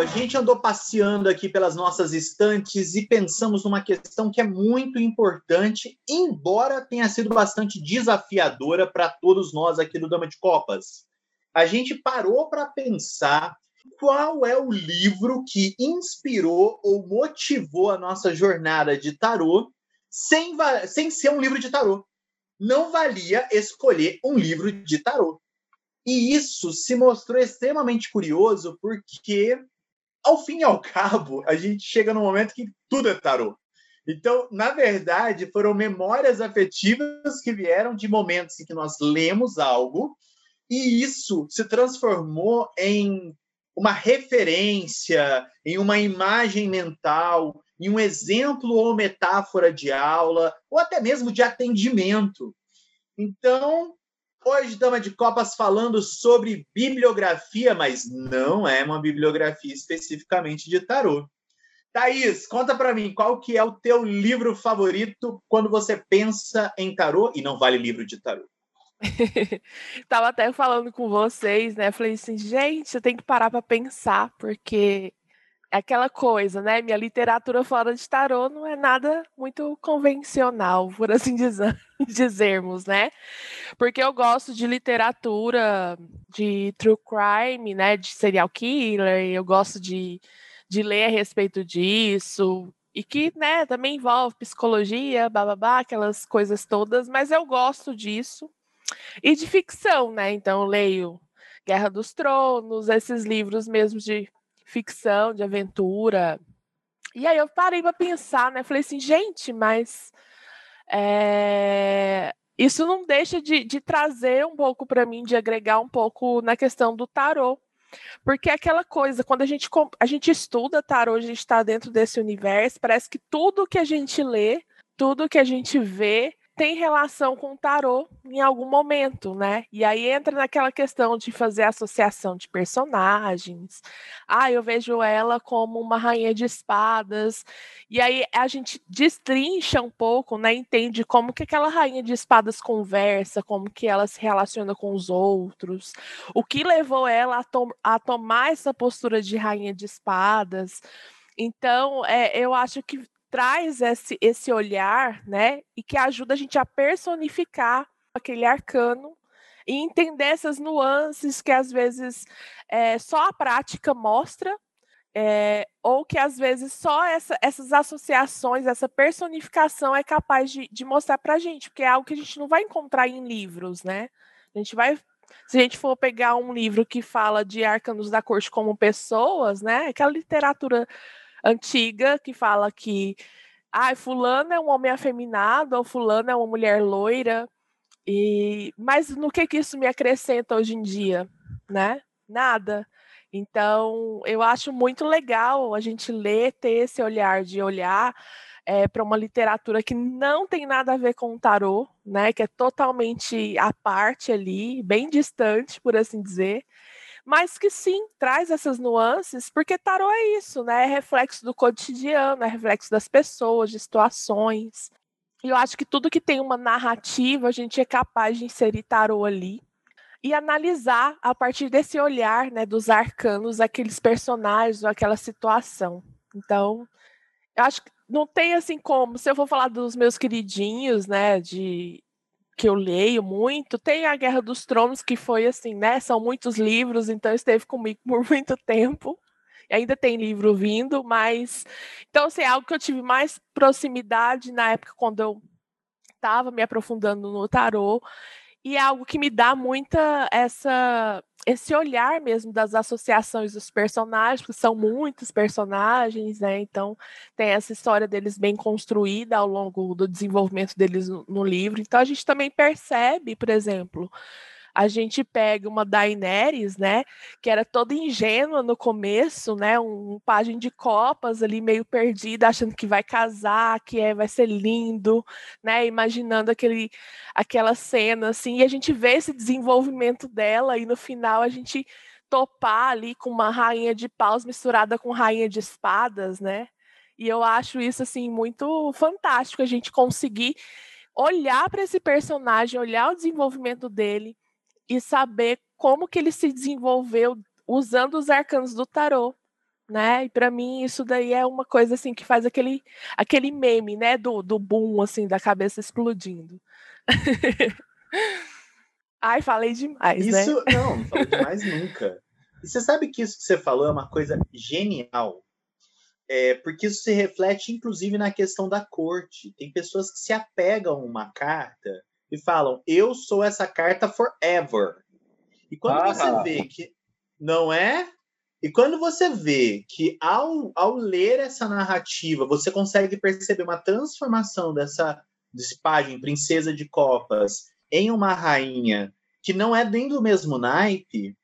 A gente andou passeando aqui pelas nossas estantes e pensamos numa questão que é muito importante, embora tenha sido bastante desafiadora para todos nós aqui do Dama de Copas. A gente parou para pensar qual é o livro que inspirou ou motivou a nossa jornada de tarô sem, sem ser um livro de tarô. Não valia escolher um livro de tarô. E isso se mostrou extremamente curioso porque ao fim e ao cabo, a gente chega no momento que tudo é tarô. Então, na verdade, foram memórias afetivas que vieram de momentos em que nós lemos algo e isso se transformou em uma referência, em uma imagem mental, em um exemplo ou metáfora de aula, ou até mesmo de atendimento. Então, Hoje, Dama de Copas falando sobre bibliografia, mas não é uma bibliografia especificamente de tarô. Thaís, conta para mim, qual que é o teu livro favorito quando você pensa em tarô e não vale livro de tarô? Tava até falando com vocês, né? Falei assim, gente, eu tenho que parar para pensar, porque aquela coisa, né? Minha literatura fora de tarô não é nada muito convencional, por assim dizer, dizermos, né? Porque eu gosto de literatura de true crime, né? De serial killer, eu gosto de, de ler a respeito disso, e que, né, também envolve psicologia, bababá, aquelas coisas todas, mas eu gosto disso. E de ficção, né? Então eu leio Guerra dos Tronos, esses livros mesmo de ficção, de aventura. E aí eu parei para pensar, né? Falei assim, gente, mas é, isso não deixa de, de trazer um pouco para mim, de agregar um pouco na questão do tarô. Porque é aquela coisa, quando a gente, a gente estuda tarô, a gente está dentro desse universo, parece que tudo que a gente lê, tudo que a gente vê, tem relação com o tarô em algum momento, né? E aí entra naquela questão de fazer associação de personagens. Ah, eu vejo ela como uma rainha de espadas. E aí a gente destrincha um pouco, né? Entende como que aquela rainha de espadas conversa, como que ela se relaciona com os outros, o que levou ela a, to a tomar essa postura de rainha de espadas. Então, é, eu acho que traz esse, esse olhar, né? E que ajuda a gente a personificar aquele arcano e entender essas nuances que às vezes é, só a prática mostra, é, ou que às vezes só essa, essas associações, essa personificação é capaz de, de mostrar para a gente, porque é algo que a gente não vai encontrar em livros, né? A gente vai se a gente for pegar um livro que fala de arcanos da corte como pessoas, né? Aquela literatura antiga que fala que ah, fulano é um homem afeminado ou fulano é uma mulher loira. E mas no que que isso me acrescenta hoje em dia, né? Nada. Então, eu acho muito legal a gente ler, ter esse olhar de olhar é, para uma literatura que não tem nada a ver com o tarô, né? Que é totalmente à parte ali, bem distante, por assim dizer mas que sim traz essas nuances, porque tarô é isso, né? É reflexo do cotidiano, é reflexo das pessoas, de situações. E eu acho que tudo que tem uma narrativa, a gente é capaz de inserir tarô ali e analisar a partir desse olhar, né, dos arcanos, aqueles personagens ou aquela situação. Então, eu acho que não tem assim como, se eu for falar dos meus queridinhos, né, de que eu leio muito, tem a Guerra dos Tronos, que foi assim, né? São muitos livros, então esteve comigo por muito tempo. Ainda tem livro vindo, mas. Então, assim, é algo que eu tive mais proximidade na época quando eu estava me aprofundando no tarô e é algo que me dá muita essa esse olhar mesmo das associações dos personagens, porque são muitos personagens, né? Então tem essa história deles bem construída ao longo do desenvolvimento deles no, no livro. Então a gente também percebe, por exemplo, a gente pega uma Daenerys, né, que era toda ingênua no começo, né, um, um pajem de copas ali meio perdida, achando que vai casar, que é, vai ser lindo, né, imaginando aquele, aquela cena assim, e a gente vê esse desenvolvimento dela e no final a gente topar ali com uma rainha de paus misturada com rainha de espadas, né? E eu acho isso assim muito fantástico a gente conseguir olhar para esse personagem, olhar o desenvolvimento dele e saber como que ele se desenvolveu usando os arcanos do tarô, né? E para mim isso daí é uma coisa assim que faz aquele aquele meme, né, do, do boom assim da cabeça explodindo. Ai, falei demais, né? isso, né? Não, não falei demais nunca. E você sabe que isso que você falou é uma coisa genial. É, porque isso se reflete, inclusive, na questão da corte. Tem pessoas que se apegam a uma carta e falam, eu sou essa carta forever. E quando ah. você vê que não é, e quando você vê que ao, ao ler essa narrativa, você consegue perceber uma transformação dessa despagem princesa de copas em uma rainha que não é nem do mesmo naipe,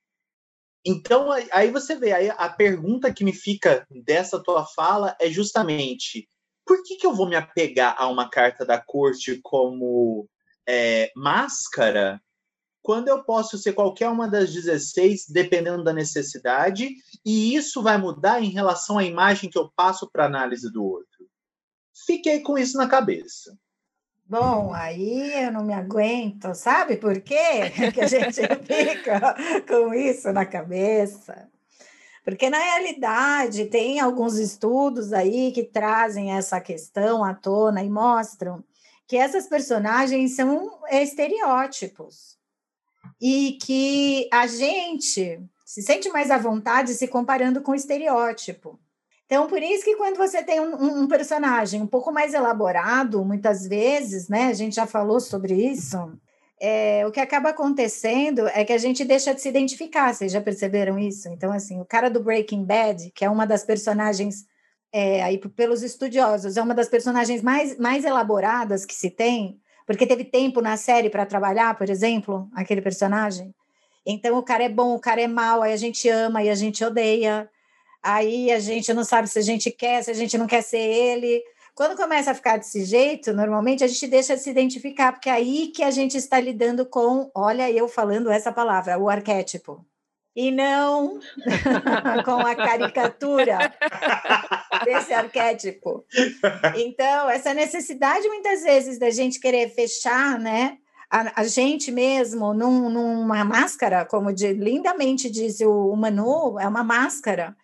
então aí você vê, aí a pergunta que me fica dessa tua fala é justamente por que, que eu vou me apegar a uma carta da corte como é, máscara quando eu posso ser qualquer uma das 16, dependendo da necessidade, e isso vai mudar em relação à imagem que eu passo para análise do outro? Fiquei com isso na cabeça. Bom, aí eu não me aguento, sabe por quê que a gente fica com isso na cabeça? Porque na realidade tem alguns estudos aí que trazem essa questão à tona e mostram que essas personagens são estereótipos e que a gente se sente mais à vontade se comparando com o estereótipo. Então, por isso que quando você tem um, um, personagem um pouco mais elaborado, muitas vezes, né? A gente já falou sobre isso. É, o que acaba acontecendo é que a gente deixa de se identificar. Vocês já perceberam isso? Então, assim, o cara do Breaking Bad, que é uma das personagens é, aí pelos estudiosos, é uma das personagens mais, mais elaboradas que se tem, porque teve tempo na série para trabalhar, por exemplo, aquele personagem. Então, o cara é bom, o cara é mau, aí a gente ama e a gente odeia aí a gente não sabe se a gente quer, se a gente não quer ser ele. Quando começa a ficar desse jeito, normalmente a gente deixa de se identificar, porque é aí que a gente está lidando com, olha, eu falando essa palavra, o arquétipo. E não com a caricatura desse arquétipo. Então, essa necessidade, muitas vezes, da gente querer fechar, né? A, a, gente mesmo num, numa máscara, como de, lindamente diz o, o Manu, é uma máscara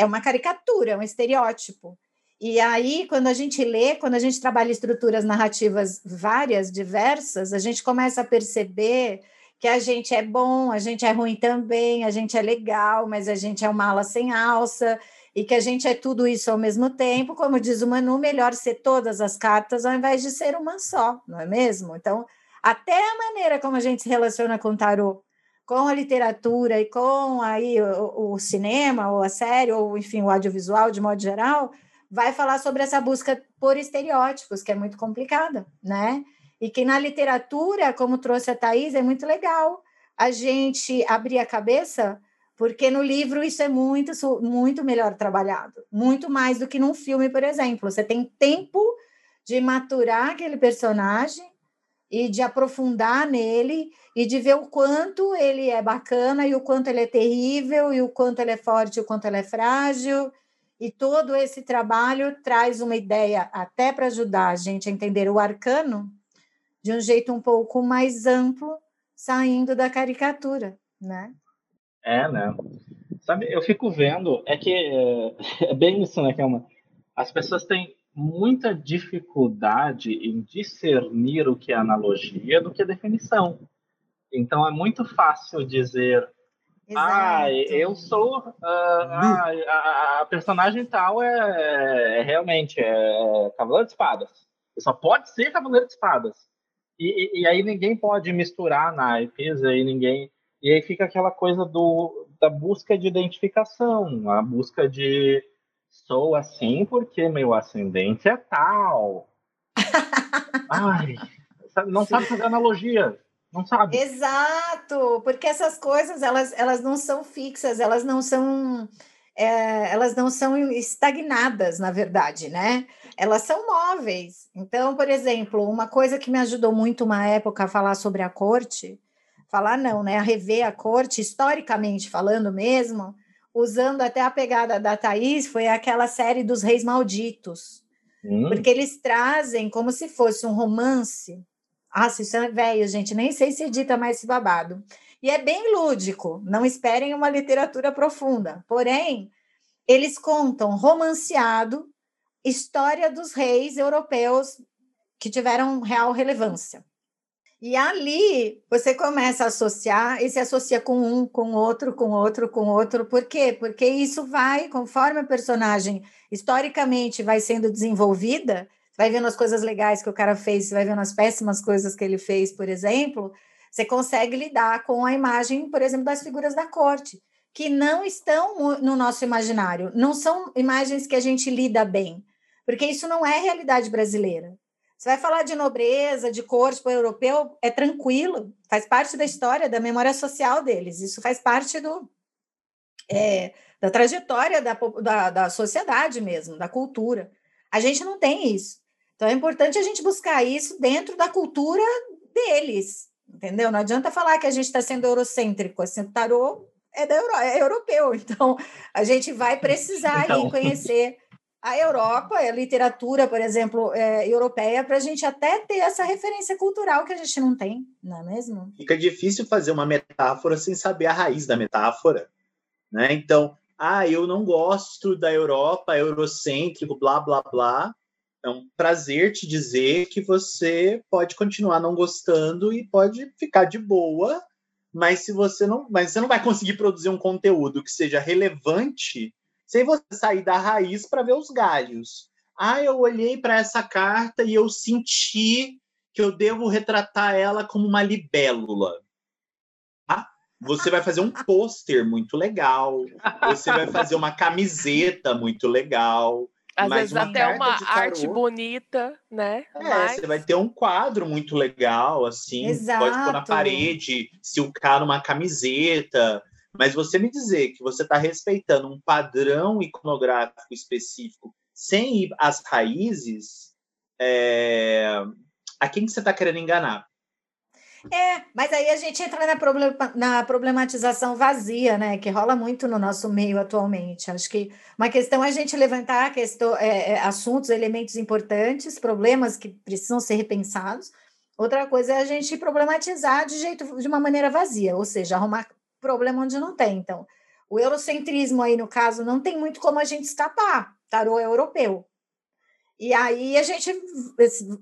é uma caricatura, é um estereótipo. E aí, quando a gente lê, quando a gente trabalha estruturas narrativas várias, diversas, a gente começa a perceber que a gente é bom, a gente é ruim também, a gente é legal, mas a gente é uma ala sem alça, e que a gente é tudo isso ao mesmo tempo. Como diz o Manu, melhor ser todas as cartas ao invés de ser uma só, não é mesmo? Então, até a maneira como a gente se relaciona com o tarô com a literatura e com aí o, o, cinema, ou a série, ou enfim, o audiovisual de modo geral, vai falar sobre essa busca por estereótipos, que é muito complicada, né? E que na literatura, como trouxe a Thais, é muito legal a gente abrir a cabeça, porque no livro isso é muito, muito melhor trabalhado, muito mais do que num filme, por exemplo. Você tem tempo de maturar aquele personagem e de aprofundar nele e de ver o quanto ele é bacana e o quanto ele é terrível e o quanto ele é forte e o quanto ele é frágil. E todo esse trabalho traz uma ideia até para ajudar a gente a entender o arcano de um jeito um pouco mais amplo, saindo da caricatura, né? É, né? Sabe, eu fico vendo, é que é, é bem isso, né, Kelma? As pessoas têm muita dificuldade em discernir o que é analogia do que definição. Então é muito fácil dizer ah, eu sou uh, a, a, a, personagem tal é, é realmente é Cavaleiro de Espadas. Só pode ser Cavaleiro de Espadas. E, e, e, aí ninguém pode misturar naipes, aí ninguém e aí fica aquela coisa do da busca de identificação, a busca de Sou assim porque meu ascendente é tal. Ai, não sabe fazer analogia. não sabe. Exato, porque essas coisas elas, elas não são fixas, elas não são é, elas não são estagnadas, na verdade, né? Elas são móveis. Então, por exemplo, uma coisa que me ajudou muito uma época a falar sobre a corte, falar não, né? A rever a corte, historicamente falando mesmo, usando até a pegada da Thaís, foi aquela série dos Reis Malditos. Hum. Porque eles trazem como se fosse um romance ah, isso é velho, gente, nem sei se edita mais esse babado. E é bem lúdico, não esperem uma literatura profunda. Porém, eles contam romanceado história dos reis europeus que tiveram real relevância. E ali você começa a associar e se associa com um, com outro, com outro, com outro. Por quê? Porque isso vai, conforme a personagem historicamente vai sendo desenvolvida, vai vendo as coisas legais que o cara fez, vai vendo as péssimas coisas que ele fez, por exemplo, você consegue lidar com a imagem, por exemplo, das figuras da corte, que não estão no nosso imaginário, não são imagens que a gente lida bem, porque isso não é realidade brasileira. Você vai falar de nobreza, de corte para o europeu, é tranquilo, faz parte da história, da memória social deles, isso faz parte do, é, da trajetória da, da, da sociedade mesmo, da cultura. A gente não tem isso. Então é importante a gente buscar isso dentro da cultura deles, entendeu? Não adianta falar que a gente está sendo eurocêntrico, assim, o tarô é, da Euro, é europeu, então a gente vai precisar então... conhecer a Europa, a literatura, por exemplo, é, europeia, para a gente até ter essa referência cultural que a gente não tem, não é mesmo? Fica difícil fazer uma metáfora sem saber a raiz da metáfora, né? Então, ah, eu não gosto da Europa, eurocêntrico, blá, blá, blá, é um prazer te dizer que você pode continuar não gostando e pode ficar de boa, mas se você não, mas você não vai conseguir produzir um conteúdo que seja relevante sem você sair da raiz para ver os galhos. Ah, eu olhei para essa carta e eu senti que eu devo retratar ela como uma libélula. Ah, você vai fazer um pôster muito legal, você vai fazer uma camiseta muito legal, às vezes até uma arte bonita, né? É, Mas... você vai ter um quadro muito legal, assim, Exato. pode pôr na parede, silcar numa camiseta. Mas você me dizer que você está respeitando um padrão iconográfico específico sem ir às raízes, é... a quem que você está querendo enganar? É, mas aí a gente entra na, problem na problematização vazia, né? Que rola muito no nosso meio atualmente. Acho que uma questão é a gente levantar questão, é, é, assuntos, elementos importantes, problemas que precisam ser repensados. Outra coisa é a gente problematizar de jeito de uma maneira vazia, ou seja, arrumar problema onde não tem. Então, o eurocentrismo aí, no caso, não tem muito como a gente escapar. Tarô é europeu. E aí a gente,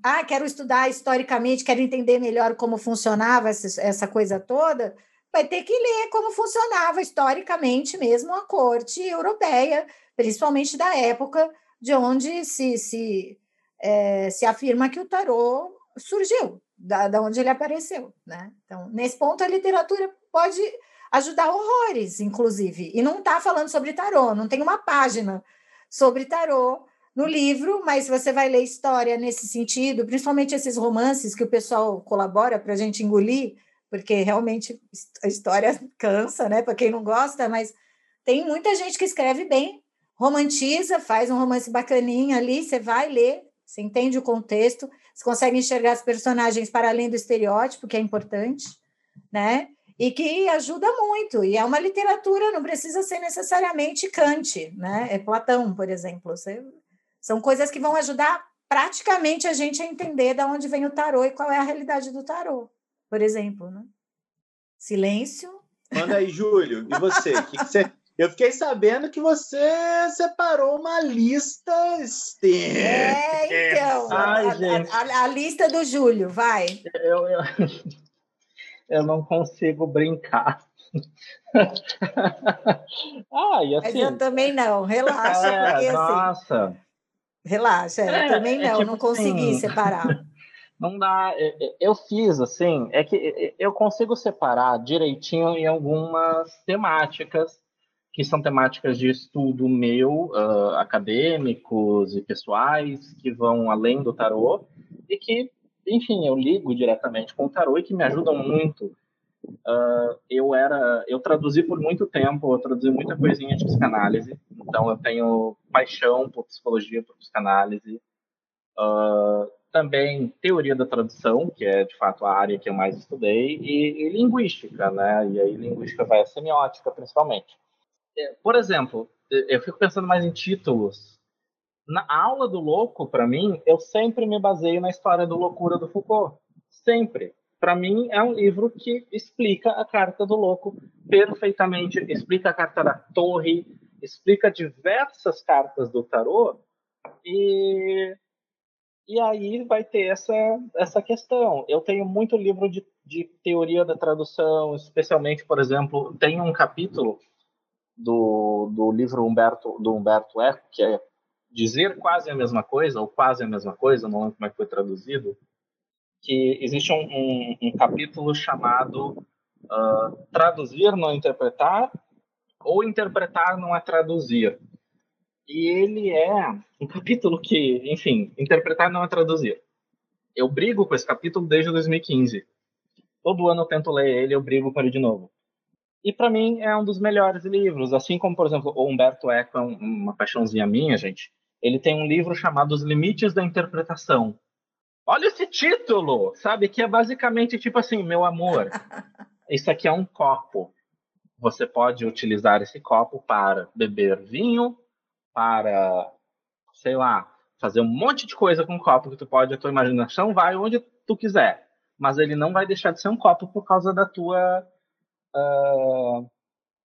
ah, quero estudar historicamente, quero entender melhor como funcionava essa, essa coisa toda, vai ter que ler como funcionava historicamente mesmo a corte europeia, principalmente da época de onde se, se, é, se afirma que o tarô surgiu, da, da onde ele apareceu. Né? Então, nesse ponto, a literatura pode ajudar horrores, inclusive. E não está falando sobre tarô, não tem uma página sobre tarô no livro, mas você vai ler história nesse sentido, principalmente esses romances que o pessoal colabora para a gente engolir, porque realmente a história cansa, né? Para quem não gosta, mas tem muita gente que escreve bem, romantiza, faz um romance bacaninha ali, você vai ler, você entende o contexto, você consegue enxergar os personagens para além do estereótipo, que é importante, né? E que ajuda muito. E é uma literatura, não precisa ser necessariamente Kant, né? É Platão, por exemplo. Você são coisas que vão ajudar praticamente a gente a entender de onde vem o tarô e qual é a realidade do tarô, por exemplo. Né? Silêncio. Manda aí, Júlio. E você? que, que você... Eu fiquei sabendo que você separou uma lista extensa. É, então. Ai, a, a, a, a, lista do Júlio, vai. Eu, eu, eu não consigo brincar. ah, e assim, Mas eu também não, relaxa. É, porque, assim, nossa. Relaxa, é, também é não, é tipo não consegui assim, separar. Não dá. Eu fiz assim, é que eu consigo separar direitinho em algumas temáticas que são temáticas de estudo meu, uh, acadêmicos e pessoais, que vão além do tarô, e que enfim, eu ligo diretamente com o tarô e que me ajudam muito. Uh, eu era, eu traduzi por muito tempo, eu traduzi muita coisinha de psicanálise, então eu tenho paixão por psicologia, por psicanálise. Uh, também teoria da tradução, que é de fato a área que eu mais estudei, e, e linguística, né? E aí linguística vai a semiótica principalmente. É, por exemplo, eu fico pensando mais em títulos. Na aula do louco, para mim, eu sempre me baseio na história do loucura do Foucault. Sempre. Para mim, é um livro que explica a carta do louco perfeitamente, explica a carta da torre, explica diversas cartas do tarô e e aí vai ter essa, essa questão. Eu tenho muito livro de, de teoria da tradução, especialmente, por exemplo, tem um capítulo do, do livro Humberto, do Humberto Eco, que é Dizer Quase a Mesma Coisa, ou Quase a Mesma Coisa, não lembro como é que foi traduzido, que existe um, um, um capítulo chamado uh, Traduzir, não interpretar, ou Interpretar não é traduzir e ele é um capítulo que, enfim, interpretar não é traduzir. Eu brigo com esse capítulo desde 2015. Todo ano eu tento ler ele, eu brigo com ele de novo. E para mim é um dos melhores livros, assim como, por exemplo, o Humberto Eco é uma paixãozinha minha, gente. Ele tem um livro chamado Os Limites da Interpretação. Olha esse título, sabe? Que é basicamente tipo assim, meu amor, isso aqui é um copo. Você pode utilizar esse copo para beber vinho, para, sei lá, fazer um monte de coisa com o copo que tu pode, a tua imaginação vai onde tu quiser, mas ele não vai deixar de ser um copo por causa da tua uh,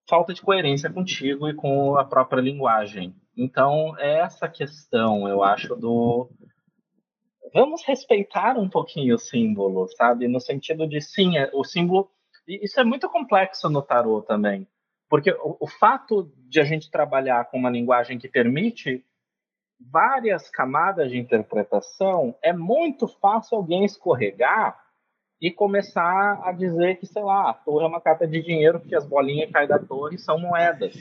falta de coerência contigo e com a própria linguagem. Então, é essa questão, eu acho, do. Vamos respeitar um pouquinho o símbolo, sabe? No sentido de, sim, é, o símbolo. Isso é muito complexo no tarô também. Porque o, o fato de a gente trabalhar com uma linguagem que permite várias camadas de interpretação, é muito fácil alguém escorregar e começar a dizer que, sei lá, a torre é uma carta de dinheiro porque as bolinhas que caem da torre são moedas,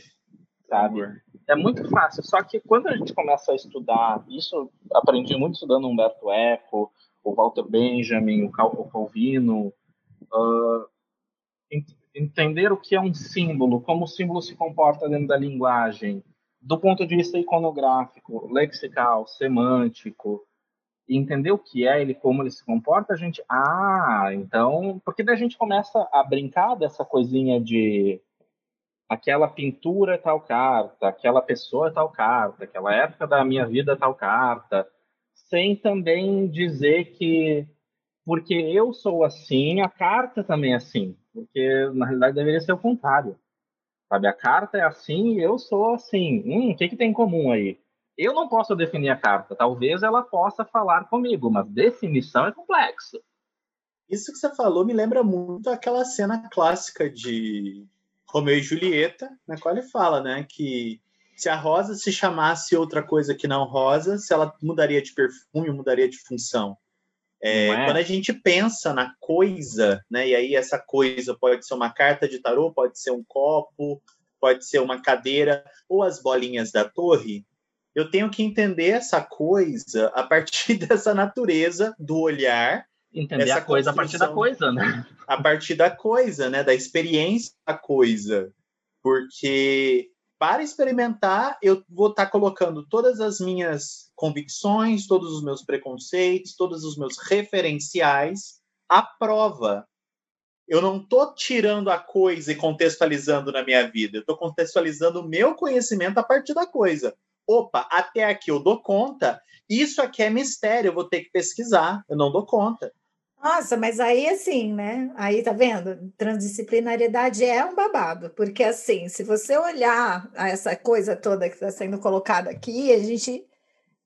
sabe? É muito fácil. Só que quando a gente começa a estudar, isso aprendi muito estudando Humberto Eco, o Walter Benjamin, o, Calvino, uh, entender o que é um símbolo, como o símbolo se comporta dentro da linguagem, do ponto de vista iconográfico, lexical, semântico, entender o que é ele, como ele se comporta, a gente, ah, então, porque daí a gente começa a brincar dessa coisinha de aquela pintura tal carta, aquela pessoa tal carta, aquela época da minha vida tal carta, sem também dizer que porque eu sou assim, a carta também é assim porque na realidade deveria ser o contrário. Sabe, a carta é assim e eu sou assim. Hum, o que, que tem em comum aí? Eu não posso definir a carta. Talvez ela possa falar comigo, mas definição é complexo. Isso que você falou me lembra muito aquela cena clássica de Romeu e Julieta, na qual ele fala, né, que se a rosa se chamasse outra coisa que não rosa, se ela mudaria de perfume, mudaria de função. É, é? Quando a gente pensa na coisa, né, e aí essa coisa pode ser uma carta de tarô, pode ser um copo, pode ser uma cadeira ou as bolinhas da torre, eu tenho que entender essa coisa a partir dessa natureza do olhar. Entender a coisa a partir da coisa, né? A partir da coisa, né? Da experiência da coisa. Porque para experimentar, eu vou estar tá colocando todas as minhas convicções, todos os meus preconceitos, todos os meus referenciais à prova. Eu não estou tirando a coisa e contextualizando na minha vida, eu estou contextualizando o meu conhecimento a partir da coisa. Opa, até aqui eu dou conta, isso aqui é mistério, eu vou ter que pesquisar, eu não dou conta. Nossa, mas aí assim, né? Aí tá vendo? Transdisciplinariedade é um babado, porque assim, se você olhar essa coisa toda que está sendo colocada aqui, a gente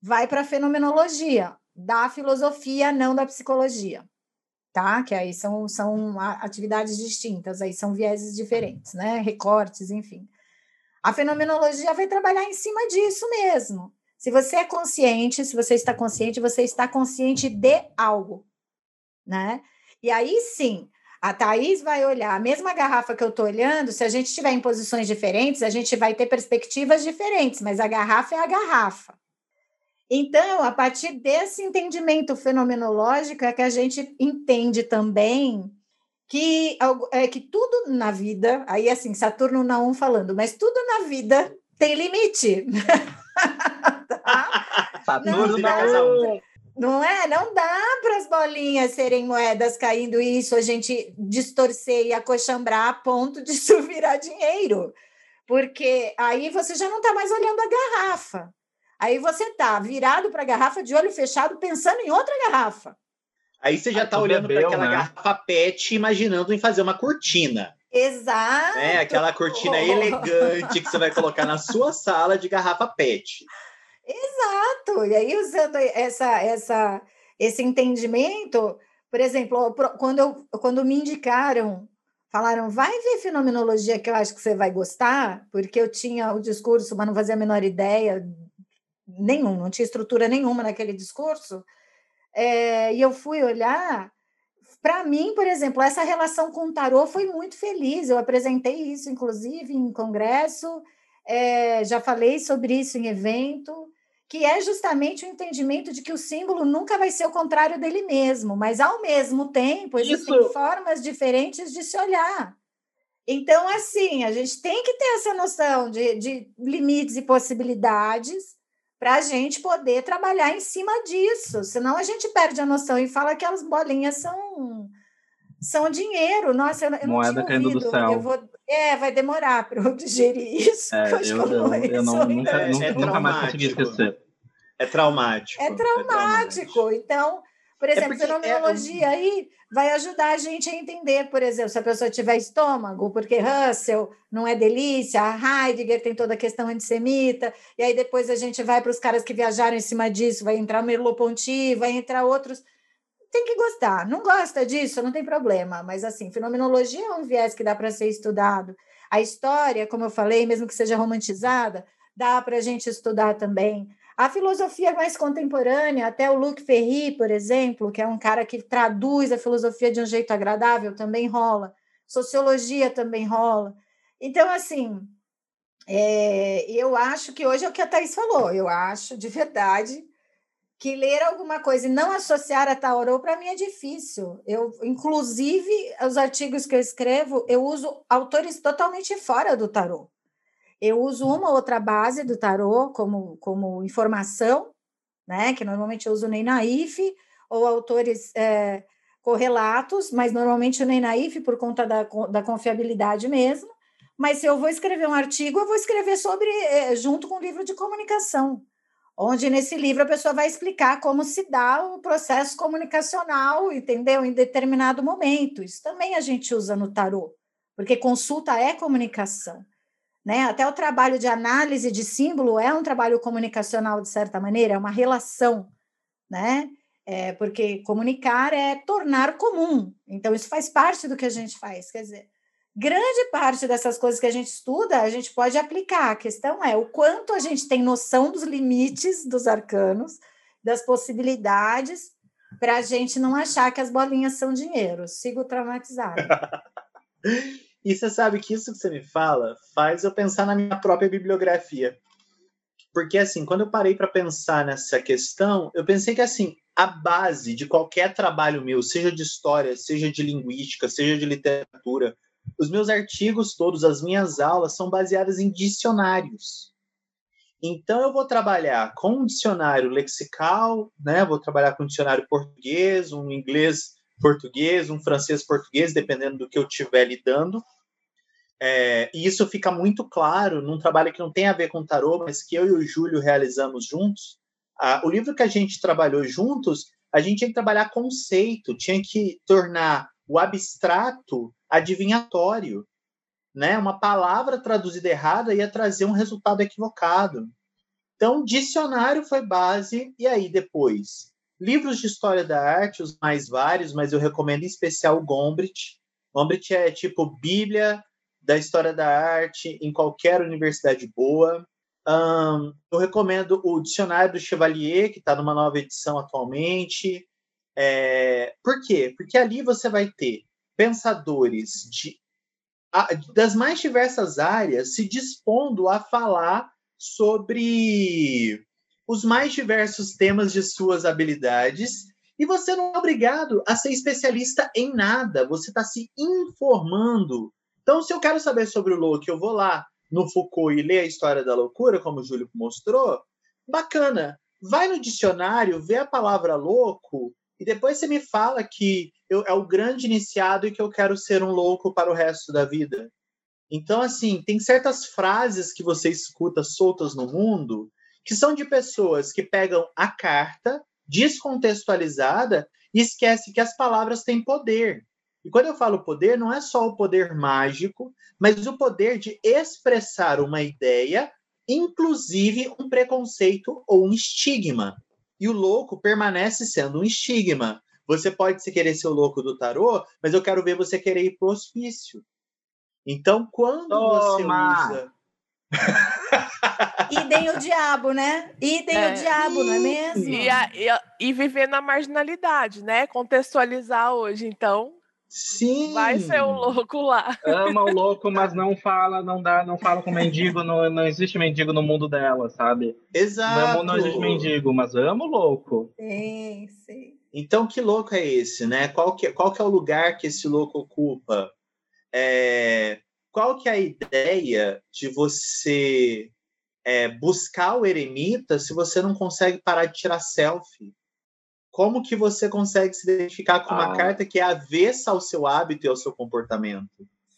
vai para a fenomenologia da filosofia, não da psicologia, tá? Que aí são, são atividades distintas, aí são vieses diferentes, né? Recortes, enfim. A fenomenologia vai trabalhar em cima disso mesmo. Se você é consciente, se você está consciente, você está consciente de algo né? E aí sim, a Thaís vai olhar a mesma garrafa que eu estou olhando, se a gente estiver em posições diferentes, a gente vai ter perspectivas diferentes, mas a garrafa é a garrafa. Então, a partir desse entendimento fenomenológico é que a gente entende também que, é, que tudo na vida, aí assim, Saturno não falando, mas tudo na vida tem limite. tá? Saturno não, não é? Não dá para as bolinhas serem moedas caindo e isso a gente distorcer e acochambrar a ponto de isso virar dinheiro. Porque aí você já não está mais olhando a garrafa. Aí você está virado para a garrafa de olho fechado, pensando em outra garrafa. Aí você já está olhando para aquela né? garrafa PET, imaginando em fazer uma cortina. Exato. É, aquela cortina elegante que você vai colocar na sua sala de garrafa PET. Exato. E aí, usando essa, essa, esse entendimento, por exemplo, quando, eu, quando me indicaram, falaram, vai ver fenomenologia que eu acho que você vai gostar, porque eu tinha o discurso, mas não fazia a menor ideia nenhum, não tinha estrutura nenhuma naquele discurso. É, e eu fui olhar. Para mim, por exemplo, essa relação com o tarô foi muito feliz. Eu apresentei isso, inclusive, em congresso, é, já falei sobre isso em evento, que é justamente o entendimento de que o símbolo nunca vai ser o contrário dele mesmo, mas ao mesmo tempo existem isso. formas diferentes de se olhar. Então, assim, a gente tem que ter essa noção de, de limites e possibilidades para a gente poder trabalhar em cima disso. Senão a gente perde a noção e fala que as bolinhas são são dinheiro. Nossa, eu, eu Moeda não tinha caindo do céu. Eu vou, é, vai demorar para eu digerir isso. É, eu, eu, eu, não, nunca, é, nunca, é nunca mais consegui esquecer. É traumático. É traumático. É traumático. Então, por é exemplo, é fenomenologia é... aí vai ajudar a gente a entender, por exemplo, se a pessoa tiver estômago, porque Russell não é delícia, a Heidegger tem toda a questão antissemita, e aí depois a gente vai para os caras que viajaram em cima disso, vai entrar Merleau-Ponty, vai entrar outros. Tem que gostar. Não gosta disso, não tem problema, mas assim, fenomenologia é um viés que dá para ser estudado. A história, como eu falei, mesmo que seja romantizada, dá para a gente estudar também. A filosofia mais contemporânea, até o Luc Ferry, por exemplo, que é um cara que traduz a filosofia de um jeito agradável, também rola. Sociologia também rola. Então, assim, é, eu acho que hoje é o que a Thais falou. Eu acho, de verdade, que ler alguma coisa e não associar a tarô, para mim, é difícil. Eu, inclusive, os artigos que eu escrevo, eu uso autores totalmente fora do tarô. Eu uso uma outra base do tarô como, como informação, né? Que normalmente eu uso o Ney Naif ou autores é, correlatos, mas normalmente o Ney Naif por conta da, da confiabilidade mesmo. Mas se eu vou escrever um artigo, eu vou escrever sobre é, junto com o livro de comunicação, onde nesse livro a pessoa vai explicar como se dá o processo comunicacional, entendeu? Em determinado momento. Isso também a gente usa no tarô, porque consulta é comunicação. Né? Até o trabalho de análise de símbolo é um trabalho comunicacional, de certa maneira, é uma relação, né? É, porque comunicar é tornar comum. Então, isso faz parte do que a gente faz. Quer dizer, grande parte dessas coisas que a gente estuda, a gente pode aplicar. A questão é o quanto a gente tem noção dos limites dos arcanos, das possibilidades, para a gente não achar que as bolinhas são dinheiro. Sigo traumatizado. E você sabe que isso que você me fala faz eu pensar na minha própria bibliografia. Porque, assim, quando eu parei para pensar nessa questão, eu pensei que, assim, a base de qualquer trabalho meu, seja de história, seja de linguística, seja de literatura, os meus artigos todos, as minhas aulas, são baseadas em dicionários. Então, eu vou trabalhar com um dicionário lexical, né? vou trabalhar com um dicionário português, um inglês português, um francês português, dependendo do que eu estiver lidando. É, e isso fica muito claro num trabalho que não tem a ver com tarô, mas que eu e o Júlio realizamos juntos. Ah, o livro que a gente trabalhou juntos, a gente tinha que trabalhar conceito, tinha que tornar o abstrato adivinhatório. Né? Uma palavra traduzida errada ia trazer um resultado equivocado. Então, dicionário foi base, e aí depois? Livros de história da arte, os mais vários, mas eu recomendo em especial o Gombrich. Gombrich é tipo Bíblia da história da arte em qualquer universidade boa. Um, eu recomendo o Dicionário do Chevalier, que está numa nova edição atualmente. É, por quê? Porque ali você vai ter pensadores de, a, das mais diversas áreas se dispondo a falar sobre os mais diversos temas de suas habilidades e você não é obrigado a ser especialista em nada, você está se informando. Então, se eu quero saber sobre o Loki, eu vou lá no Foucault e ler a história da loucura, como o Júlio mostrou, bacana. Vai no dicionário, vê a palavra louco e depois você me fala que eu, é o grande iniciado e que eu quero ser um louco para o resto da vida. Então, assim, tem certas frases que você escuta soltas no mundo que são de pessoas que pegam a carta descontextualizada e esquece que as palavras têm poder. E quando eu falo poder, não é só o poder mágico, mas o poder de expressar uma ideia, inclusive um preconceito ou um estigma. E o louco permanece sendo um estigma. Você pode se querer ser o louco do tarô, mas eu quero ver você querer ir para o hospício. Então, quando Toma. você usa. Idem o diabo, né? Idem é. o diabo, não é mesmo? E, a, e, a, e, viver na marginalidade, né? Contextualizar hoje, então. Sim. Vai ser o louco lá. Ama o louco, mas não fala, não dá, não fala com mendigo, não, não existe mendigo no mundo dela, sabe? Exato. Não, não existe mendigo, mas ama o louco. Sim, sim. Então, que louco é esse, né? Qual que, qual que é o lugar que esse louco ocupa? É, qual que é a ideia de você é, buscar o eremita se você não consegue parar de tirar selfie? Como que você consegue se identificar com uma ah. carta que é avessa ao seu hábito e ao seu comportamento?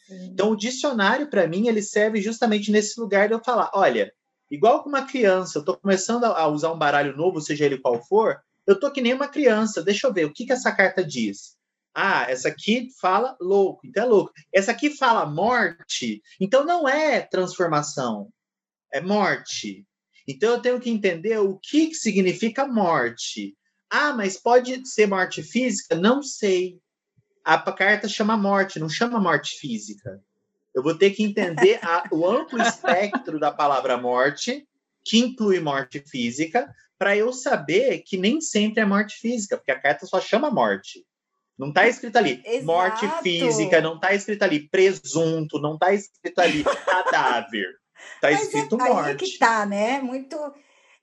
Sim. Então, o dicionário, para mim, ele serve justamente nesse lugar de eu falar: olha, igual com uma criança, eu estou começando a usar um baralho novo, seja ele qual for, eu tô que nem uma criança, deixa eu ver o que, que essa carta diz. Ah, essa aqui fala louco, então é louco. Essa aqui fala morte, então não é transformação, é morte. Então eu tenho que entender o que, que significa morte. Ah, mas pode ser morte física? Não sei. A carta chama morte, não chama morte física. Eu vou ter que entender a, o amplo espectro da palavra morte, que inclui morte física, para eu saber que nem sempre é morte física, porque a carta só chama morte. Não está escrito ali Exato. morte física, não está escrito ali presunto, não está escrito ali cadáver. Está escrito é, morte. Aí que tá, né? Muito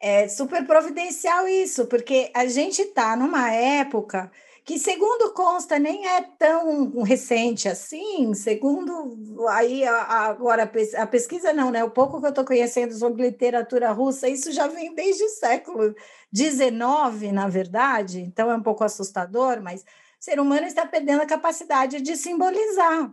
é, super providencial isso, porque a gente está numa época que, segundo consta, nem é tão recente assim, segundo aí a, a, agora a pesquisa não, né? O pouco que eu estou conhecendo sobre literatura russa, isso já vem desde o século XIX, na verdade, então é um pouco assustador, mas ser humano está perdendo a capacidade de simbolizar.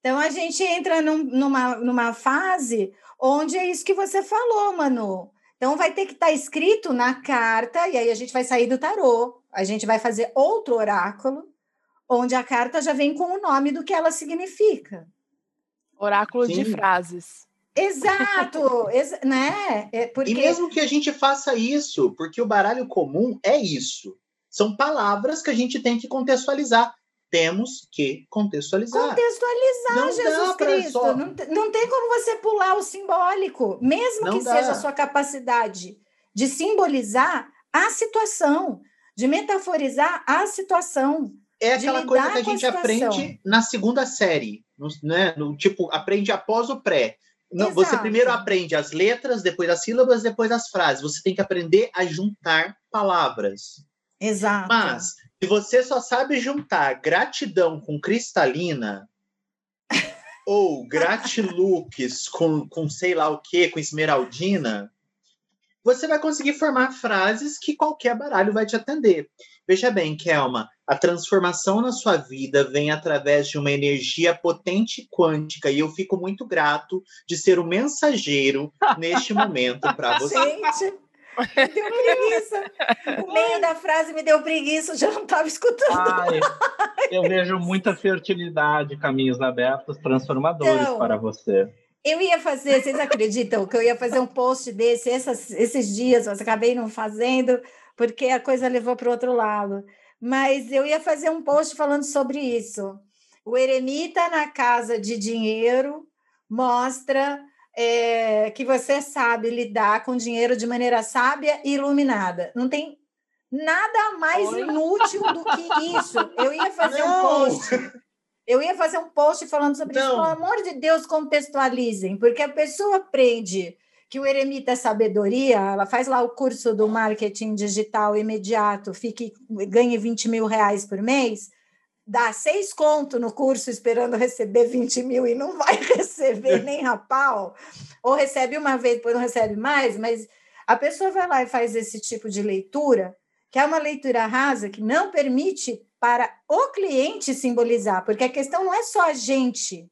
Então, a gente entra num, numa, numa fase onde é isso que você falou, Manu. Então, vai ter que estar tá escrito na carta, e aí a gente vai sair do tarô, a gente vai fazer outro oráculo, onde a carta já vem com o nome do que ela significa. Oráculo Sim. de frases. Exato, ex né? É porque... E mesmo que a gente faça isso, porque o baralho comum é isso. São palavras que a gente tem que contextualizar. Temos que contextualizar. Contextualizar, não Jesus Cristo. Só... Não, não tem como você pular o simbólico, mesmo não que dá. seja a sua capacidade de simbolizar a situação, de metaforizar a situação. É aquela coisa que a gente a aprende na segunda série, no, né? No, tipo, aprende após o pré. Não, você primeiro aprende as letras, depois as sílabas, depois as frases. Você tem que aprender a juntar palavras. Exato. Mas, se você só sabe juntar gratidão com cristalina, ou gratilux com, com sei lá o que, com esmeraldina, você vai conseguir formar frases que qualquer baralho vai te atender. Veja bem, Kelma, a transformação na sua vida vem através de uma energia potente quântica e eu fico muito grato de ser o mensageiro neste momento para você. Gente, me deu preguiça. O meio da frase me deu preguiça, já não estava escutando. Ai, eu vejo muita fertilidade, caminhos abertos, transformadores então, para você. Eu ia fazer, vocês acreditam que eu ia fazer um post desse essas, esses dias, mas acabei não fazendo, porque a coisa levou para o outro lado. Mas eu ia fazer um post falando sobre isso. O eremita na casa de dinheiro mostra é, que você sabe lidar com dinheiro de maneira sábia e iluminada. Não tem nada mais Oi? inútil do que isso. Eu ia fazer Não. um post. Eu ia fazer um post falando sobre Não. isso. Pelo amor de Deus, contextualizem, porque a pessoa aprende que o Eremita é Sabedoria, ela faz lá o curso do marketing digital imediato, fique, ganhe 20 mil reais por mês, dá seis conto no curso esperando receber 20 mil e não vai receber nem rapau, ou recebe uma vez, depois não recebe mais, mas a pessoa vai lá e faz esse tipo de leitura, que é uma leitura rasa que não permite para o cliente simbolizar, porque a questão não é só a gente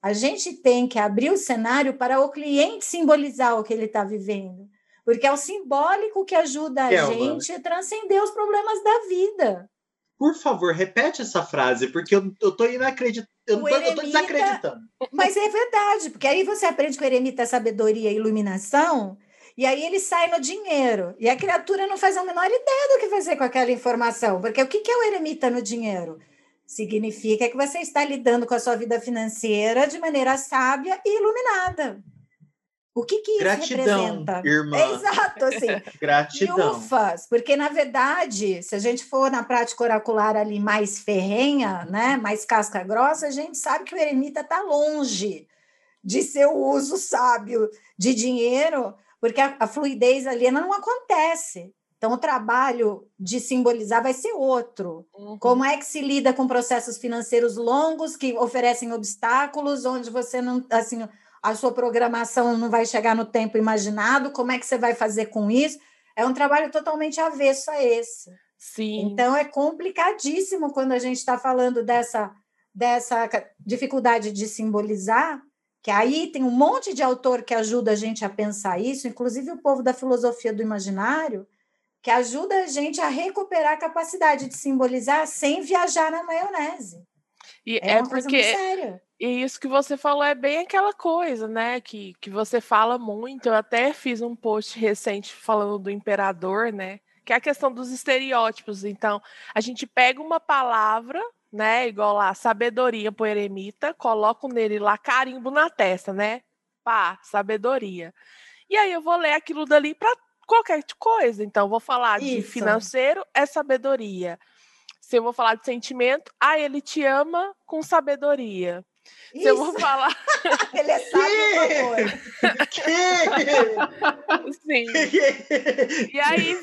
a gente tem que abrir o cenário para o cliente simbolizar o que ele está vivendo, porque é o simbólico que ajuda a gente a transcender os problemas da vida. Por favor, repete essa frase, porque eu, eu tô inacreditando. Eu, tô, eremita, eu tô desacreditando. Mas é verdade, porque aí você aprende com o eremita sabedoria e iluminação, e aí ele sai no dinheiro. E a criatura não faz a menor ideia do que fazer com aquela informação. Porque o que é o eremita no dinheiro? Significa que você está lidando com a sua vida financeira de maneira sábia e iluminada. O que, que isso Gratidão, representa? Irmã. Exato, assim. Gratidão. Ufas, porque, na verdade, se a gente for na prática oracular ali mais ferrenha, né, mais casca grossa, a gente sabe que o eremita está longe de ser o uso sábio de dinheiro, porque a, a fluidez ali não acontece. Então, o trabalho de simbolizar vai ser outro. Uhum. Como é que se lida com processos financeiros longos que oferecem obstáculos, onde você não, assim, a sua programação não vai chegar no tempo imaginado? Como é que você vai fazer com isso? É um trabalho totalmente avesso a esse. Sim. Então, é complicadíssimo quando a gente está falando dessa, dessa dificuldade de simbolizar, que aí tem um monte de autor que ajuda a gente a pensar isso, inclusive o povo da filosofia do imaginário que ajuda a gente a recuperar a capacidade de simbolizar sem viajar na maionese. E é, é porque e isso que você falou é bem aquela coisa, né? Que, que você fala muito. Eu até fiz um post recente falando do imperador, né? Que é a questão dos estereótipos. Então, a gente pega uma palavra, né? Igual lá, sabedoria pro eremita, coloco nele lá carimbo na testa, né? Pá, sabedoria. E aí eu vou ler aquilo dali para qualquer coisa. Então, vou falar Isso. de financeiro, é sabedoria. Se eu vou falar de sentimento, ah, ele te ama com sabedoria. Isso. Se eu vou falar. ele é sábio, que? Sim. e aí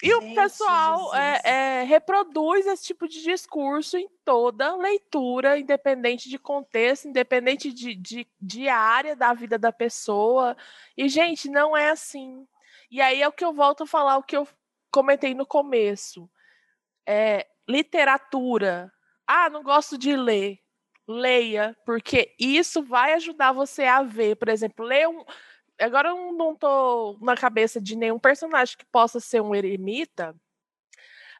e Gente, o pessoal é, é, reproduz esse tipo de discurso em toda leitura, independente de contexto, independente de, de, de área da vida da pessoa. E, gente, não é assim. E aí é o que eu volto a falar, o que eu comentei no começo. É, literatura. Ah, não gosto de ler. Leia, porque isso vai ajudar você a ver. Por exemplo, ler um. Agora eu não estou na cabeça de nenhum personagem que possa ser um eremita.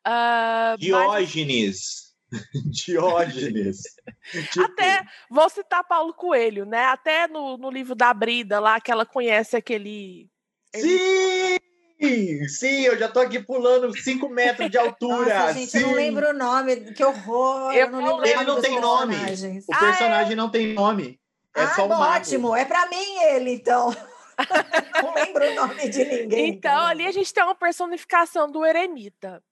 Uh, Diógenes. Mas... Diógenes. tipo... Até, vou citar Paulo Coelho, né? Até no, no livro da Brida, lá que ela conhece aquele Sim! Sim, eu já tô aqui pulando 5 metros de altura. Nossa, gente, Sim. eu não lembro o nome, que horror. Eu, eu não lembro ele não tem nome. O ah, personagem é? não tem nome. É ah, só um ótimo, é para mim ele, então. não lembro o nome de ninguém. Então, ali a gente tem uma personificação do eremita.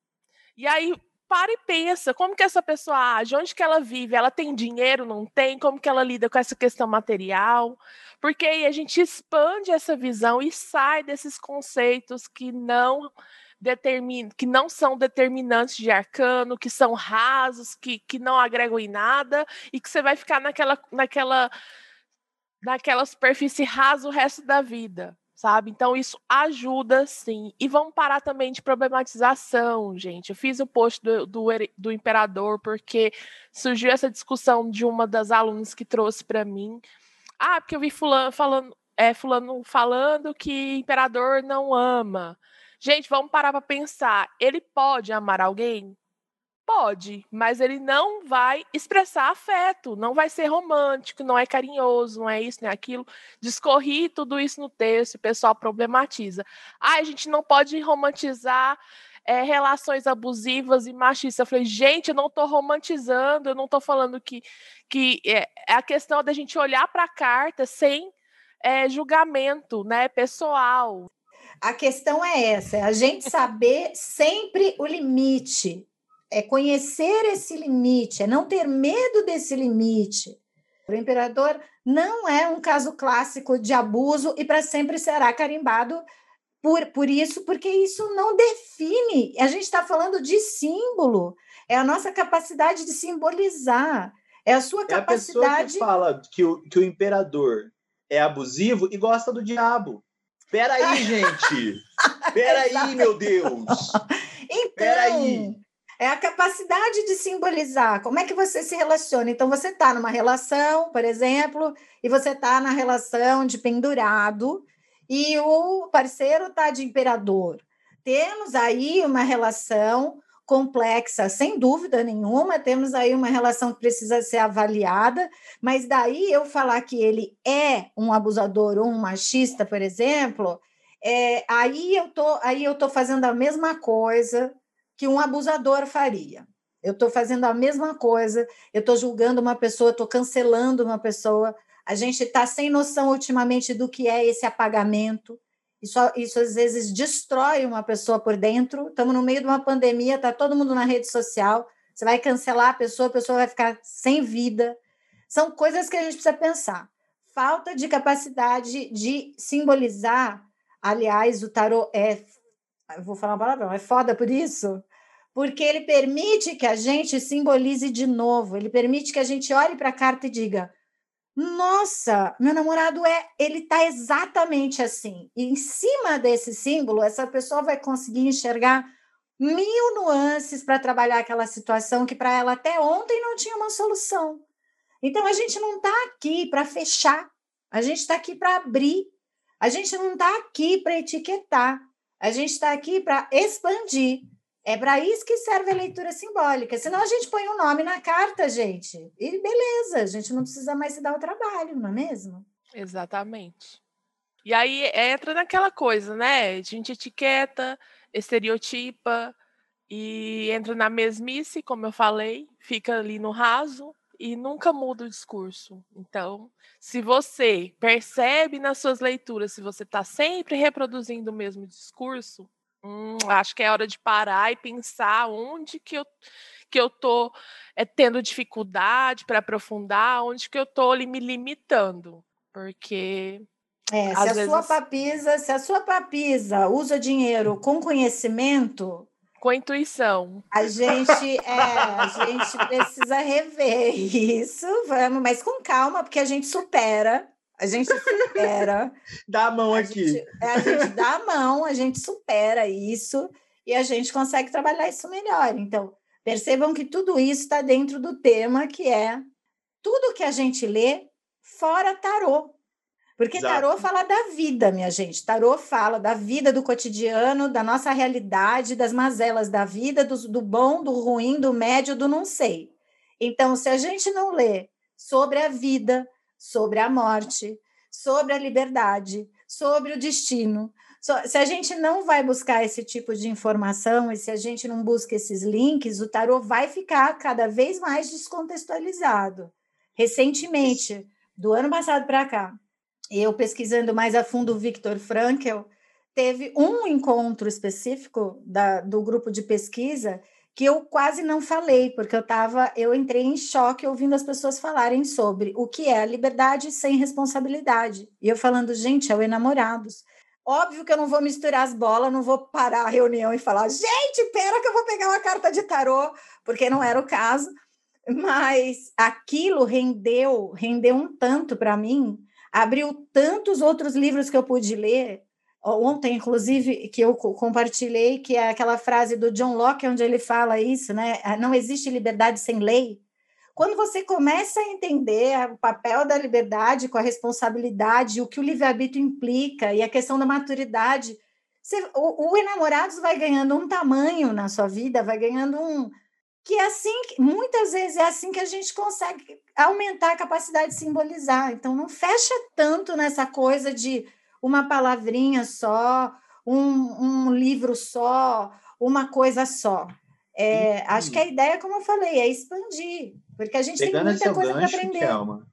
E aí, para e pensa, como que essa pessoa age, onde que ela vive, ela tem dinheiro, não tem, como que ela lida com essa questão material, porque aí a gente expande essa visão e sai desses conceitos que não determinam, que não são determinantes de arcano, que são rasos, que, que não agregam em nada, e que você vai ficar naquela, naquela, naquela superfície rasa o resto da vida sabe? Então isso ajuda sim. E vamos parar também de problematização, gente. Eu fiz o post do, do, do Imperador porque surgiu essa discussão de uma das alunas que trouxe para mim. Ah, porque eu vi fulano falando, é, fulano falando que Imperador não ama. Gente, vamos parar para pensar. Ele pode amar alguém? Pode, mas ele não vai expressar afeto, não vai ser romântico, não é carinhoso, não é isso, não é aquilo. Discorri tudo isso no texto, o pessoal problematiza. Ah, a gente não pode romantizar é, relações abusivas e machistas. Eu falei, gente, eu não estou romantizando, eu não estou falando que, que é, é, a questão da gente olhar para a carta sem é, julgamento né, pessoal. A questão é essa, é a gente saber sempre o limite é conhecer esse limite, é não ter medo desse limite. O imperador não é um caso clássico de abuso e para sempre será carimbado por, por isso, porque isso não define. A gente está falando de símbolo, é a nossa capacidade de simbolizar, é a sua capacidade. É a pessoa que fala que o, que o imperador é abusivo e gosta do diabo. Peraí, gente! Peraí, meu Deus! Então, Peraí. É a capacidade de simbolizar. Como é que você se relaciona? Então, você está numa relação, por exemplo, e você está na relação de pendurado, e o parceiro está de imperador. Temos aí uma relação complexa, sem dúvida nenhuma, temos aí uma relação que precisa ser avaliada, mas daí eu falar que ele é um abusador ou um machista, por exemplo, é, aí eu tô aí eu tô fazendo a mesma coisa que um abusador faria. Eu estou fazendo a mesma coisa, eu estou julgando uma pessoa, estou cancelando uma pessoa. A gente está sem noção ultimamente do que é esse apagamento. Isso, isso às vezes destrói uma pessoa por dentro. Estamos no meio de uma pandemia, está todo mundo na rede social. Você vai cancelar a pessoa, a pessoa vai ficar sem vida. São coisas que a gente precisa pensar. Falta de capacidade de simbolizar. Aliás, o tarô é. Vou falar uma palavra, é foda por isso. Porque ele permite que a gente simbolize de novo, ele permite que a gente olhe para a carta e diga: nossa, meu namorado é, ele tá exatamente assim. E em cima desse símbolo, essa pessoa vai conseguir enxergar mil nuances para trabalhar aquela situação que para ela até ontem não tinha uma solução. Então a gente não está aqui para fechar, a gente está aqui para abrir, a gente não está aqui para etiquetar, a gente está aqui para expandir. É para isso que serve a leitura simbólica. Senão a gente põe o um nome na carta, gente. E beleza, a gente não precisa mais se dar o trabalho, não é mesmo? Exatamente. E aí entra naquela coisa, né? A gente etiqueta, estereotipa e entra na mesmice, como eu falei, fica ali no raso e nunca muda o discurso. Então, se você percebe nas suas leituras, se você está sempre reproduzindo o mesmo discurso, Hum, acho que é hora de parar e pensar onde que eu que eu tô é, tendo dificuldade para aprofundar, onde que eu tô me limitando, porque é, se a vezes... sua papisa, se a sua papisa usa dinheiro com conhecimento, com intuição. A gente, é, a gente precisa rever isso, vamos, mas com calma, porque a gente supera. A gente supera. dá a mão a aqui. Gente, é, a gente dá a mão, a gente supera isso e a gente consegue trabalhar isso melhor. Então, percebam que tudo isso está dentro do tema que é tudo que a gente lê fora tarô. Porque Exato. tarô fala da vida, minha gente. Tarô fala da vida do cotidiano, da nossa realidade, das mazelas da vida, do, do bom, do ruim, do médio, do não sei. Então, se a gente não lê sobre a vida, sobre a morte, sobre a liberdade, sobre o destino. Se a gente não vai buscar esse tipo de informação e se a gente não busca esses links, o tarô vai ficar cada vez mais descontextualizado. Recentemente, do ano passado para cá, eu pesquisando mais a fundo o Viktor Frankl, teve um encontro específico da, do grupo de pesquisa que eu quase não falei, porque eu tava, eu entrei em choque ouvindo as pessoas falarem sobre o que é a liberdade sem responsabilidade. E eu falando, gente, é o enamorados. Óbvio que eu não vou misturar as bolas, não vou parar a reunião e falar, gente, pera que eu vou pegar uma carta de tarô, porque não era o caso. Mas aquilo rendeu, rendeu um tanto para mim, abriu tantos outros livros que eu pude ler, ontem, inclusive, que eu compartilhei, que é aquela frase do John Locke, onde ele fala isso, né? Ah, não existe liberdade sem lei. Quando você começa a entender o papel da liberdade com a responsabilidade, o que o livre-arbítrio implica e a questão da maturidade, você, o, o Enamorados vai ganhando um tamanho na sua vida, vai ganhando um. Que é assim, muitas vezes é assim que a gente consegue aumentar a capacidade de simbolizar. Então, não fecha tanto nessa coisa de uma palavrinha só, um, um livro só, uma coisa só. É, acho que a ideia, como eu falei, é expandir, porque a gente Pegando tem muita coisa para aprender. Kelma,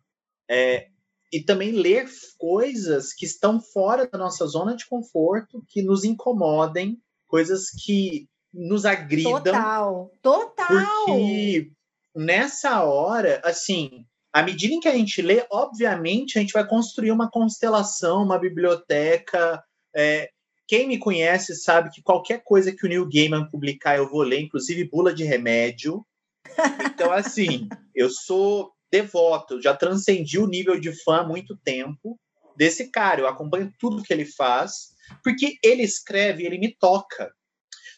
é, e também ler coisas que estão fora da nossa zona de conforto, que nos incomodem, coisas que nos agridam. Total, total. Porque nessa hora, assim, À medida em que a gente lê, obviamente, a gente vai construir uma constelação, uma biblioteca. É, quem me conhece sabe que qualquer coisa que o Neil Gaiman publicar eu vou ler, inclusive bula de remédio. Então, assim, eu sou devoto, já transcendi o nível de fã há muito tempo desse cara. Eu acompanho tudo que ele faz, porque ele escreve, ele me toca.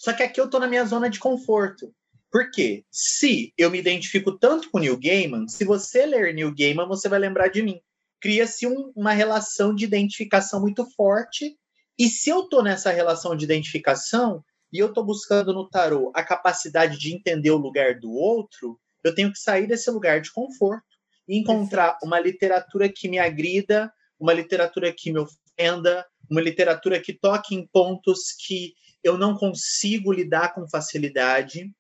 Só que aqui eu tô na minha zona de conforto. Porque se eu me identifico tanto com Neil Gaiman, se você ler Neil Gaiman, você vai lembrar de mim. Cria-se um, uma relação de identificação muito forte. E se eu tô nessa relação de identificação e eu tô buscando no tarô a capacidade de entender o lugar do outro, eu tenho que sair desse lugar de conforto e encontrar uma literatura que me agrida, uma literatura que me ofenda, uma literatura que toque em pontos que eu não consigo lidar com facilidade.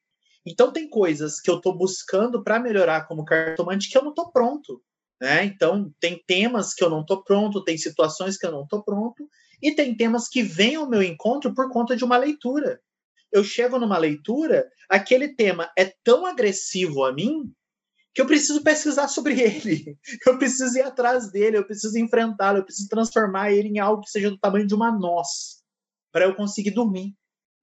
Então tem coisas que eu estou buscando para melhorar como cartomante que eu não estou pronto. Né? Então tem temas que eu não estou pronto, tem situações que eu não estou pronto, e tem temas que vêm ao meu encontro por conta de uma leitura. Eu chego numa leitura, aquele tema é tão agressivo a mim que eu preciso pesquisar sobre ele, eu preciso ir atrás dele, eu preciso enfrentá-lo, eu preciso transformar ele em algo que seja do tamanho de uma noz, para eu conseguir dormir.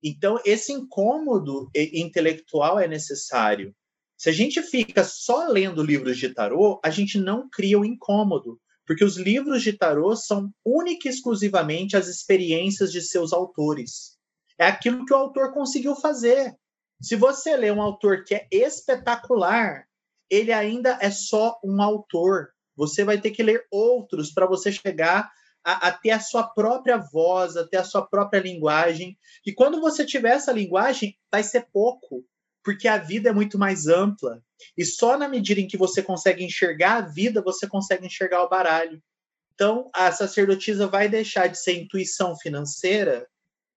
Então, esse incômodo intelectual é necessário. Se a gente fica só lendo livros de tarô, a gente não cria o incômodo, porque os livros de tarô são única e exclusivamente as experiências de seus autores. É aquilo que o autor conseguiu fazer. Se você lê um autor que é espetacular, ele ainda é só um autor. Você vai ter que ler outros para você chegar a, a, ter a sua própria voz, a ter a sua própria linguagem. E quando você tiver essa linguagem, vai ser pouco, porque a vida é muito mais ampla. E só na medida em que você consegue enxergar a vida, você consegue enxergar o baralho. Então, a sacerdotisa vai deixar de ser intuição financeira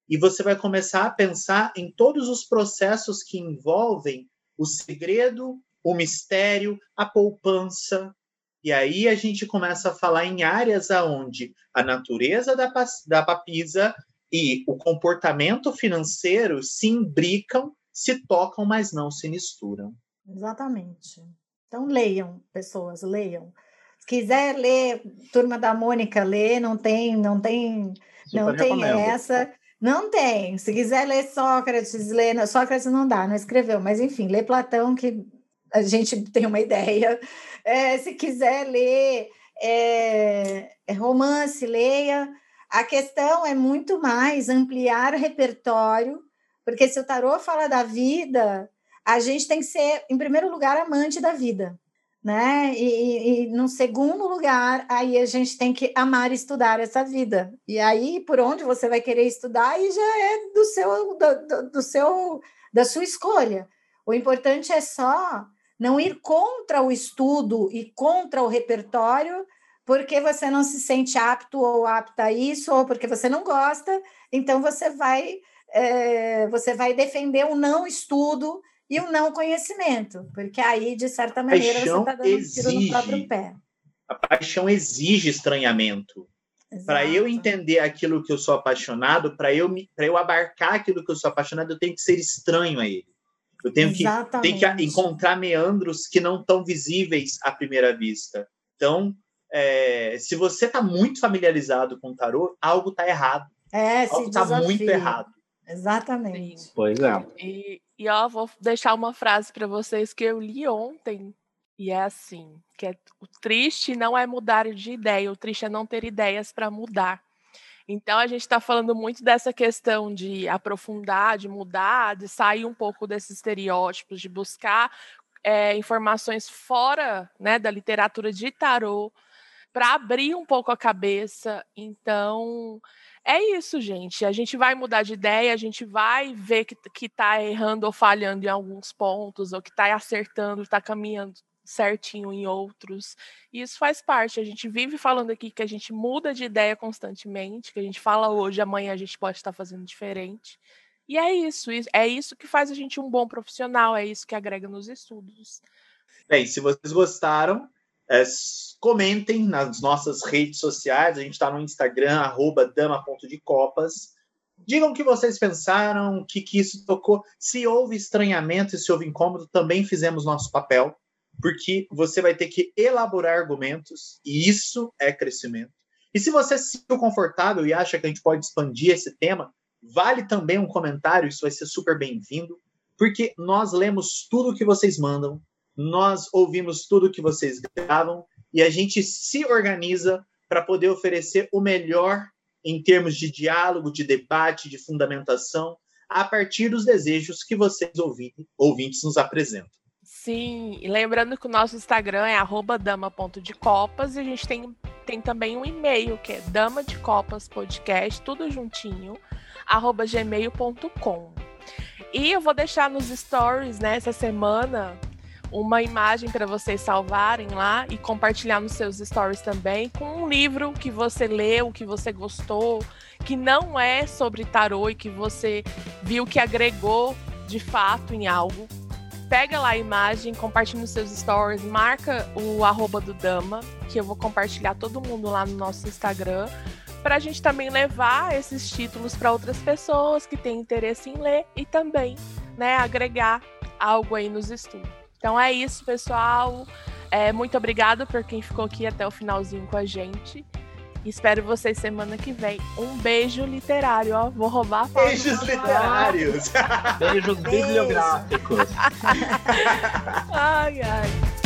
e você vai começar a pensar em todos os processos que envolvem o segredo o mistério, a poupança. E aí a gente começa a falar em áreas aonde a natureza da, da papisa e o comportamento financeiro se imbricam, se tocam, mas não se misturam. Exatamente. Então leiam, pessoas, leiam. Se quiser ler Turma da Mônica, lê, não tem, não tem, Super não tem essa. Não tem. Se quiser ler Sócrates, lê. Sócrates não dá, não escreveu, mas enfim, lê Platão, que a gente tem uma ideia. É, se quiser ler é, é, romance, leia. A questão é muito mais ampliar o repertório, porque se o tarô fala da vida, a gente tem que ser, em primeiro lugar, amante da vida. Né? E, e, no segundo lugar, aí a gente tem que amar estudar essa vida. E aí, por onde você vai querer estudar, aí já é do seu, do, do, do seu, da sua escolha. O importante é só não ir contra o estudo e contra o repertório, porque você não se sente apto ou apta a isso, ou porque você não gosta, então você vai, é, você vai defender o não estudo e o não conhecimento, porque aí, de certa maneira, você está dando exige, um tiro no próprio pé. A paixão exige estranhamento. Para eu entender aquilo que eu sou apaixonado, para eu, eu abarcar aquilo que eu sou apaixonado, eu tenho que ser estranho a ele. Eu tenho que, tenho que encontrar meandros que não estão visíveis à primeira vista. Então, é, se você está muito familiarizado com o tarô, algo está errado. É, algo está muito errado. Exatamente. Sim. Pois é. E, e ó, vou deixar uma frase para vocês que eu li ontem. E é assim, que é, o triste não é mudar de ideia, o triste é não ter ideias para mudar. Então a gente está falando muito dessa questão de aprofundar, de mudar, de sair um pouco desses estereótipos, de buscar é, informações fora né, da literatura de tarô, para abrir um pouco a cabeça. Então, é isso, gente. A gente vai mudar de ideia, a gente vai ver que está errando ou falhando em alguns pontos, ou que está acertando, está caminhando certinho em outros. E isso faz parte. A gente vive falando aqui que a gente muda de ideia constantemente, que a gente fala hoje, amanhã a gente pode estar fazendo diferente. E é isso, é isso que faz a gente um bom profissional, é isso que agrega nos estudos. Bem, se vocês gostaram, é, comentem nas nossas redes sociais. A gente está no Instagram, arroba dama.decopas. Digam o que vocês pensaram, o que, que isso tocou. Se houve estranhamento e se houve incômodo, também fizemos nosso papel porque você vai ter que elaborar argumentos e isso é crescimento. E se você se sentiu confortável e acha que a gente pode expandir esse tema, vale também um comentário, isso vai ser super bem-vindo, porque nós lemos tudo que vocês mandam, nós ouvimos tudo que vocês gravam e a gente se organiza para poder oferecer o melhor em termos de diálogo, de debate, de fundamentação, a partir dos desejos que vocês ouvintes nos apresentam. Sim, e lembrando que o nosso Instagram é dama.decopas e a gente tem, tem também um e-mail que é dama de copas podcast, tudo juntinho, gmail.com. E eu vou deixar nos stories né, semana uma imagem para vocês salvarem lá e compartilhar nos seus stories também com um livro que você leu, que você gostou, que não é sobre tarô e que você viu que agregou de fato em algo. Pega lá a imagem, compartilha nos seus stories, marca o arroba do Dama, que eu vou compartilhar todo mundo lá no nosso Instagram, para a gente também levar esses títulos para outras pessoas que têm interesse em ler e também né, agregar algo aí nos estudos. Então é isso, pessoal. É, muito obrigada por quem ficou aqui até o finalzinho com a gente. Espero vocês semana que vem. Um beijo literário, ó. Vou roubar a Beijos literários. Beijos bibliográficos. ai, ai.